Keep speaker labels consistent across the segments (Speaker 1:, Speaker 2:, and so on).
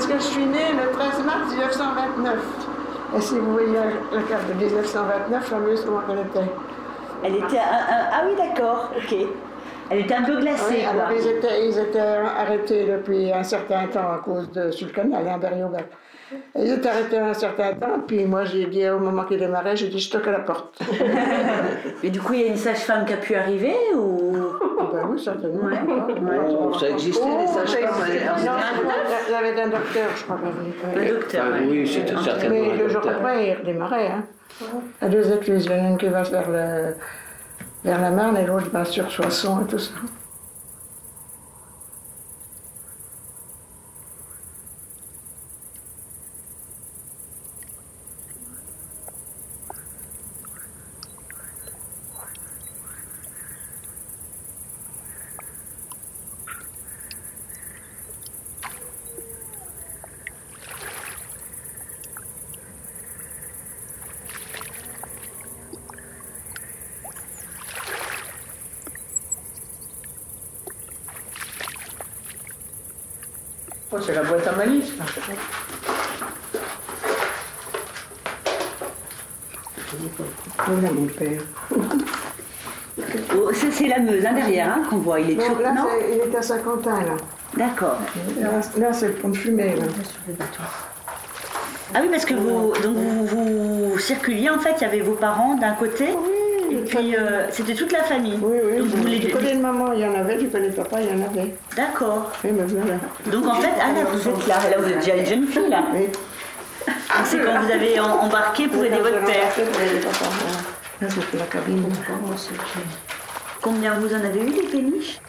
Speaker 1: je suis née le 13 mars 1929. Et si vous voyez la carte de 1929, la maison comment elle était.
Speaker 2: Elle était. ah oui, d'accord, ok. Elle était un peu glacée.
Speaker 1: alors ils étaient, ils étaient, arrêtés depuis un certain temps à cause de sur le canal, à ils étaient arrêtés un certain temps, puis moi j'ai dit au moment qu'il démarrait, j'ai dit je toque à la porte.
Speaker 2: Mais du coup, il y a une sage-femme qui a pu arriver ou?
Speaker 1: Ah Ben oui, certainement. Ouais.
Speaker 3: Ouais. ça existait, les oh, sages-femmes
Speaker 1: Il y avait un docteur, je crois.
Speaker 2: Un docteur,
Speaker 3: ah, Oui, c'était certainement.
Speaker 1: Mais le jour après, il redémarrait. Hein. À deux écluses, il y en a une qui va vers, le, vers la Marne et l'autre va sur Soissons et tout ça. C'est la boîte à malice. Voilà mon père.
Speaker 2: Oh, c'est la Meuse, hein, derrière, hein, qu'on voit. Il est
Speaker 1: non, là, il est à Saint-Quentin, là.
Speaker 2: D'accord.
Speaker 1: Là, c'est le pont de fumée, là.
Speaker 2: Ah oui, parce que vous, donc vous, vous circuliez, en fait, il y avait vos parents d'un côté. Et puis, euh, c'était toute la famille.
Speaker 1: Oui, oui. Donc, vous du côté de maman, il y en avait, du côté de papa, il y en avait.
Speaker 2: D'accord.
Speaker 1: Oui, mais voilà.
Speaker 2: Donc, en fait, là, vous êtes là. Là, vous êtes déjà une jeune fille, là. Oui. Ah, c'est quand vous avez embarqué pour aider votre père.
Speaker 1: Là, c'était la cabine.
Speaker 2: Combien vous en avez eu des péniches?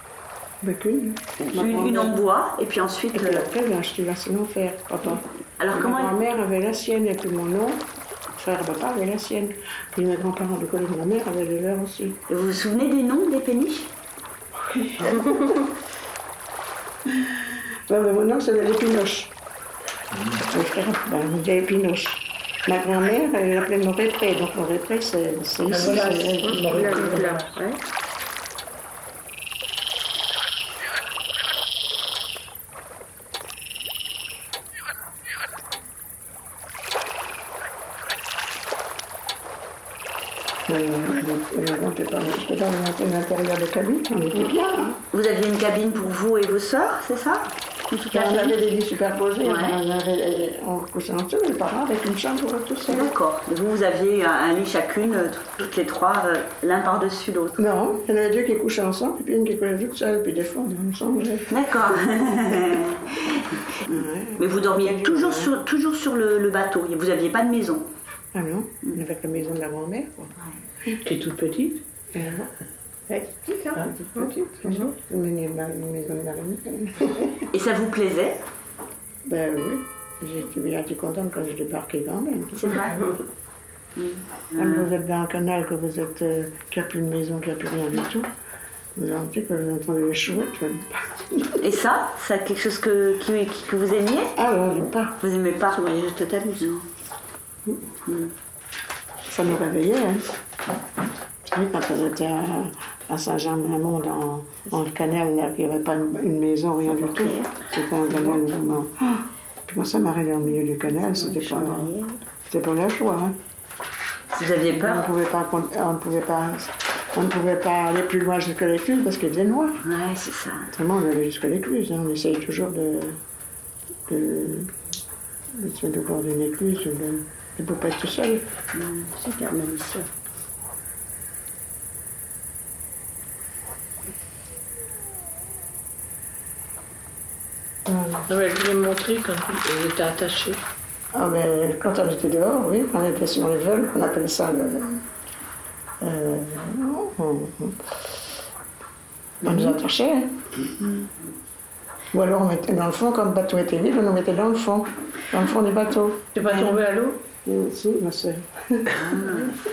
Speaker 1: Ben, qu'une.
Speaker 2: Une, en bois, et puis ensuite. Et
Speaker 1: puis euh, après, j'ai acheté la sienne en fer, papa.
Speaker 2: Alors, comment.
Speaker 1: Ma mère avait la sienne et puis mon nom frère papa avait la sienne. Puis mes grands-parents de côté de ma mère avaient les leurs aussi.
Speaker 2: Et vous vous souvenez des noms des péniches?
Speaker 1: Oui. ben, mon nom, c'est l'épinoche. Mon frère, ben, il disait épinoche. Ma grand-mère, elle l'appelait Morépré. Donc Morépré, c'est ici. C'est dans l'intérieur de cabine, on était bien. Hein.
Speaker 2: Vous aviez une cabine pour vous et vos sœurs, c'est ça?
Speaker 1: On avait des lits superposés, on, avait, on couchait en dessous, les parents avec une chambre pour tout seul.
Speaker 2: D'accord. Vous, vous aviez un, lit chacune, euh, toutes les trois, euh, l'un par-dessus l'autre
Speaker 1: Non, il y en avait deux qui couchaient ensemble, et puis une qui couchait toute seule, puis des fois on changeait.
Speaker 2: D'accord. Mais vous dormiez toujours sur, toujours sur le, bateau, vous n'aviez pas de maison
Speaker 1: Ah non, on avait la maison de la grand-mère, qui est toute petite. petite, hein ah, petite, Une maison de marine.
Speaker 2: Et ça vous plaisait?
Speaker 1: Ben oui. J'étais bien contente quand je débarquais quand même.
Speaker 2: C'est vrai
Speaker 1: Quand vous êtes dans un canal, que vous êtes, euh, qu'il n'y a plus de maison, qu'il n'y a plus rien du tout, vous entendez que vous entendez les chouettes.
Speaker 2: Et ça, c'est quelque chose que, que, vous aimiez?
Speaker 1: Ah non, j'aime pas.
Speaker 2: Vous aimez pas?
Speaker 1: Oui, je totalement. Ça me réveillait. Hein. Oui, quand on était à, Saint-Jean-de-Mont, dans, dans, le canal, il n'y avait pas une, maison, rien du tout. C'était un canal vraiment. Puis moi, ça m'arrivait au milieu du canal, c'était pas, c'était pas la joie. Hein.
Speaker 2: Vous aviez peur
Speaker 1: On ne pouvait pas, on pouvait pas, on ne pouvait pas aller plus loin jusqu'à l'écluse parce qu'il faisait noir.
Speaker 2: Ouais, c'est ça.
Speaker 1: Vraiment, on allait jusqu'à l'écluse. Hein. On essayait toujours de, de, de, de voir une écluse, de ne pas être tout seul.
Speaker 2: super,
Speaker 4: elle voulait me montrer quand elle était attachée.
Speaker 1: Ah, mais quand elle était dehors, oui, quand elle était sur les vols, on appelait ça le. Euh, on, nous attachait. Hein. Ou alors on mettait dans le fond, quand le bateau était vide, on nous mettait dans le fond, dans le fond du bateau.
Speaker 4: Tu pas tombé à l'eau?
Speaker 1: Si, ma soeur.
Speaker 2: Ah,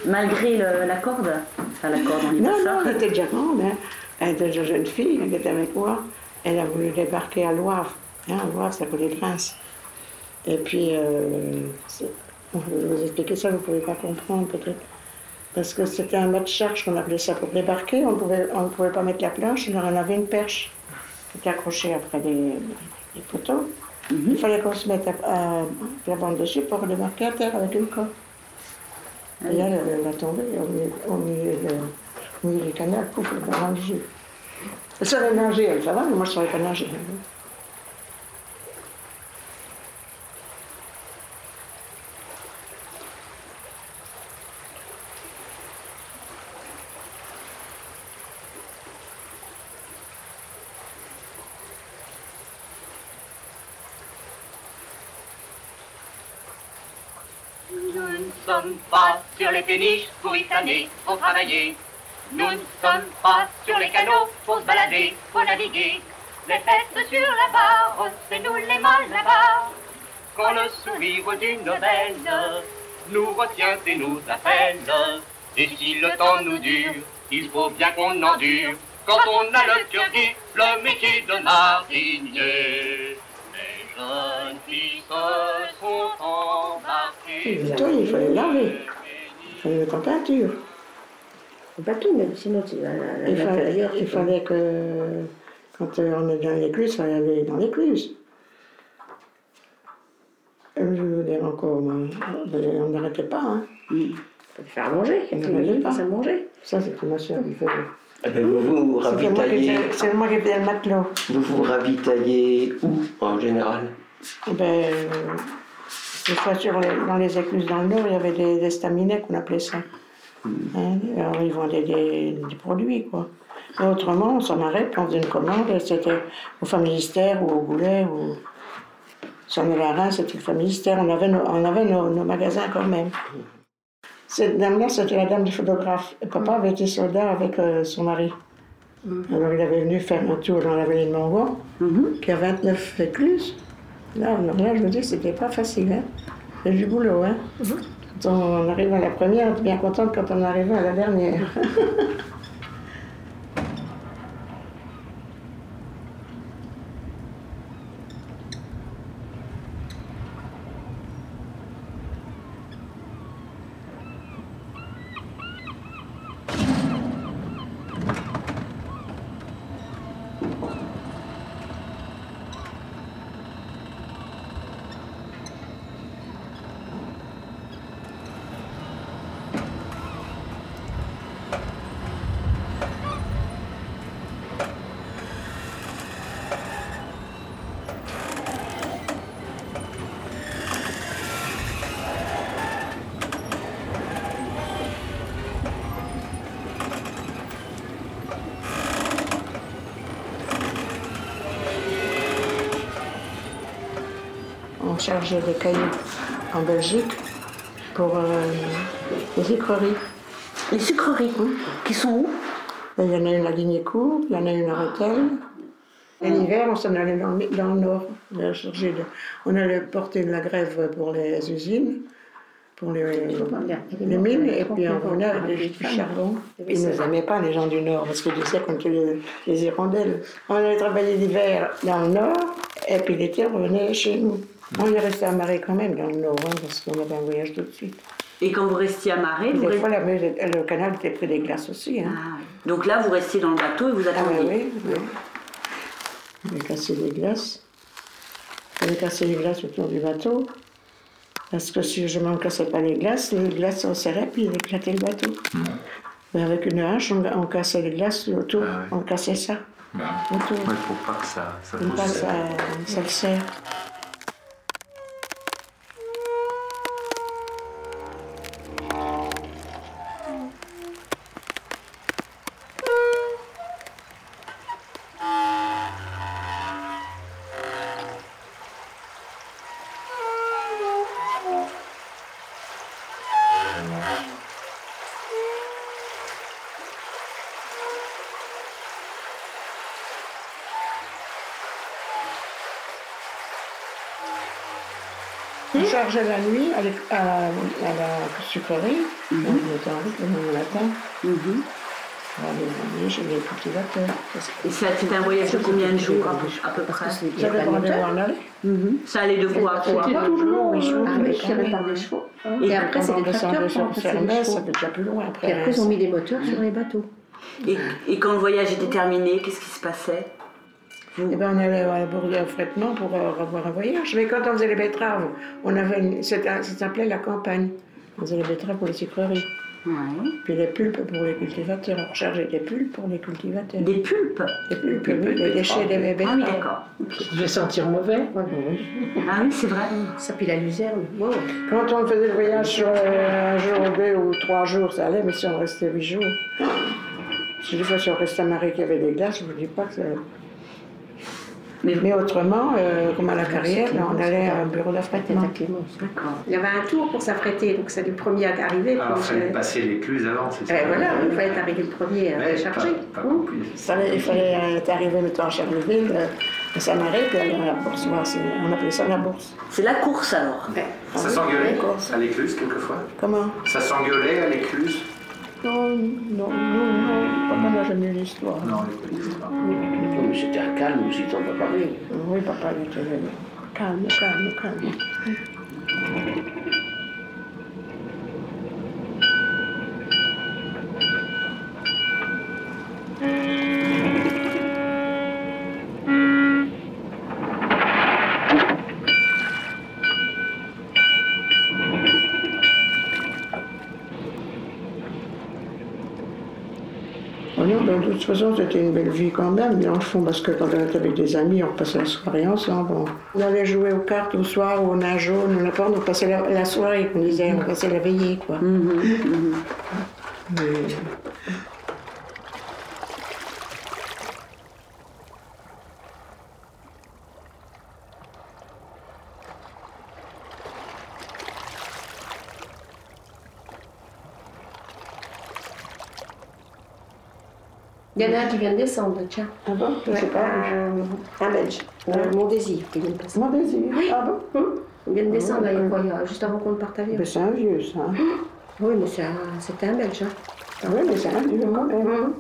Speaker 2: malgré la corde? Enfin, la corde, on dit
Speaker 1: non,
Speaker 2: ça.
Speaker 1: Non, elle était déjà grande, hein. elle était déjà jeune fille, elle était avec moi. Elle a voulu débarquer à Loire. Hein, Loire, ça les Prince. Et puis, euh, vous expliquer ça, vous ne pouvez pas comprendre peut-être. Parce que c'était un mode charge qu'on appelait ça pour débarquer. On pouvait, on ne pouvait pas mettre la planche, on avait une perche qui était accrochée après des, poteaux. Il fallait qu'on se mette à, à- la bande dessus pour démarquer à terre avec une corde. Et elle, elle, a tombé au milieu, du canal, pouf, elle m'a rangé. Elle savait nager, elle, ça va, mais moi je ne savais pas nager.
Speaker 5: Nous ne sommes pas sur les péniches pour y flâner, pour travailler. Nous ne sommes pas sur les canaux pour se balader, pour naviguer. Les fesses sur la barre, c'est nous les malabars. Quand le sourire d'une belle nous retient et nous appelle. Et si le temps nous dure, il faut bien qu'on endure. Quand on a le cœur qui, le métier de marinier. Les jeunes
Speaker 1: Le bateau, il fallait laver. Il fallait mettre en peinture.
Speaker 6: Le bateau, mais sinon, tu vas à
Speaker 1: Il fallait, il fallait que, quand euh, on est dans l'écluse, il fallait aller dans l'écluse. Euh, Je veux dire encore, euh, on n'arrêtait pas. Hein.
Speaker 6: Faut te faire manger. Il
Speaker 1: pas.
Speaker 6: place à manger.
Speaker 1: Ça, c'était ma soeur qui faisait.
Speaker 3: Eh ben, vous vous ravitaillez,
Speaker 1: C'est moi qui faisais le matelot.
Speaker 3: vous vous ravitaillez où en général?
Speaker 1: Ben, euh, des fois, sur les- dans les écluses dans le Nord, il y avait des, des staminets qu'on appelait ça. Hein, alors, ils vendaient des, des produits, quoi. Mais autrement, on s'en arrête, on faisait une commande, et c'était au familistère ou au Goulet, ou... Si on allait à Reims, c'était le familistère, on avait nos, on avait nos, nos magasins quand même. Cette dame-là, c'était la dame du photographe. Et papa avait été soldat avec euh, son mari. Alors il avait venu faire un tour dans la vallée de Mongon, qui a 29 écluses. Là, alors là, je veux dire, c'était pas facile. Hein. C'est du boulot. Hein. Quand on arrive à la première, on est bien contente quand on arrive à la dernière. On chargeait des cailloux en Belgique pour euh, les sucreries.
Speaker 2: Les sucreries, qui sont où?
Speaker 1: Il y en a une à Lignécourt, il y en a une à Rethel. Et l'hiver, on s'en allait dans, le- dans le nord. On allait chercher de- on allait porter de la grève pour les usines, pour les, les mines, et puis on revenait avec du charbon. Ils ne nous aimaient pas, les gens du nord, parce qu'ils disaient qu'on était les, les hirondelles. On allait travailler l'hiver dans le nord, et puis l'été, on revenait chez nous. On est resté amarré quand même dans le nord, hein, parce qu'on avait un voyage tout de suite.
Speaker 2: Et quand vous restiez amarré, vous
Speaker 1: Des
Speaker 2: restiez...
Speaker 1: fois, la le canal était pris des glaces aussi. Hein.
Speaker 2: Ah, oui. Donc là, vous restiez dans le bateau et vous
Speaker 1: Ah
Speaker 2: attendiez.
Speaker 1: oui, oui. On a cassé des glaces. On a cassé les glaces autour du bateau. Parce que si je m'en cassais pas les glaces, les glaces se serraient puis ils éclataient le bateau. Mais avec une hache, on, on cassait les glaces autour,
Speaker 7: Ah
Speaker 1: on cassait ça
Speaker 7: Bah,
Speaker 1: autour.
Speaker 7: ouais, faut pas que ça, ça,
Speaker 1: ça le serre. On chargeait la nuit à, à- à la sucrerie. On était en route le lendemain matin. On allait aller chez les cultivateurs.
Speaker 2: Et ça, c'était un voyage de combien de jours à peu, près?
Speaker 1: J'avais pas rendez-vous en aller.
Speaker 2: Mhm. Ça allait de quoi à quoi?
Speaker 1: C'était chevaux.
Speaker 6: Ah, mais tiré par des chevaux.
Speaker 2: Et
Speaker 6: après,
Speaker 1: on
Speaker 6: des tracteurs chevaux.
Speaker 1: ça fait déjà plus loin après.
Speaker 6: Et après, ils ont mis des moteurs sur les bateaux.
Speaker 2: Et quand le voyage était terminé, qu'est-ce qui se passait? Vous-
Speaker 1: Eh ben, on allait à Bourdieu au Frettement pour euh, avoir un voyage. Mais quand on faisait les betteraves, on avait une- c'était- ça s'appelait la campagne. On faisait les betteraves pour les sucreries.
Speaker 2: Ouais.
Speaker 1: Puis les pulpes pour les cultivateurs. On chargeait des pulpes pour les cultivateurs.
Speaker 2: Des pulpes?
Speaker 1: Des pulpes, oui, les déchets des
Speaker 2: Ah
Speaker 1: betteraves.
Speaker 2: oui, d'accord.
Speaker 4: Ça devait sentir mauvais.
Speaker 2: Ah oui, c'est vrai.
Speaker 6: Ça puis la luzerne. Bon.
Speaker 1: Quand on faisait le voyage sur euh, un jour, deux ou trois jours, ça allait, mais si on restait huit jours. Si des fois, si on restait à Marie qui avait des glaces, je ne vous dis pas que ça.
Speaker 2: Mais,
Speaker 1: Mais autrement, euh, comme à la carrière, là, on allait à un bureau d'affrètement.
Speaker 6: à Clémence.
Speaker 2: d'accord.
Speaker 6: Il y avait un tour pour s'affréter, donc c'est le premier à arriver.
Speaker 7: Alors, il
Speaker 6: pour
Speaker 7: fallait
Speaker 6: se-
Speaker 7: passer l'écluse avant, c'est ça
Speaker 6: Eh, voilà, il fallait être arrivé le premier à
Speaker 7: Mais
Speaker 6: charger.
Speaker 7: pas, pas compris.
Speaker 1: Il fallait, il fallait être arrivé mettons, à Charleville, euh, à Saint-Marie, puis aller à la bourse. on appelait ça la bourse.
Speaker 2: C'est la course alors.
Speaker 6: Ouais.
Speaker 1: Ah
Speaker 7: Ça s'engueulait à l'écluse quelquefois?
Speaker 1: Comment?
Speaker 7: Ça s'engueulait à l'écluse?
Speaker 1: Jamais eu l'histoire.
Speaker 7: Non,
Speaker 3: mais c'était un calme aussi, t'en as parlé.
Speaker 1: Oui, papa, il était calme, calme, calme. De toute façon, c'était une belle vie quand même, dans le fond, parce que quand on était avec des amis, on passait la soirée ensemble. On, on allait jouer aux cartes au soir ou au nage jaune, n'importe, on passait la, la soirée, on disait, on passait la veillée, quoi. Mais-
Speaker 6: Il y en a un qui vient de descendre, tiens.
Speaker 1: Ah bon Je sais pas.
Speaker 6: un Belge, euh, mon désir, qui vient de passer.
Speaker 1: Mon désir. Ah bon
Speaker 6: Hum. Il vient de descendre,
Speaker 1: Ah
Speaker 6: là, il a- juste avant qu'on à l'avion.
Speaker 1: Ben, c'est un vieux, ça.
Speaker 6: Oui, mais c'est un- c'était un Belge. Hein.
Speaker 1: Ah oui, mais c'est un vieux quand même.
Speaker 6: Hum.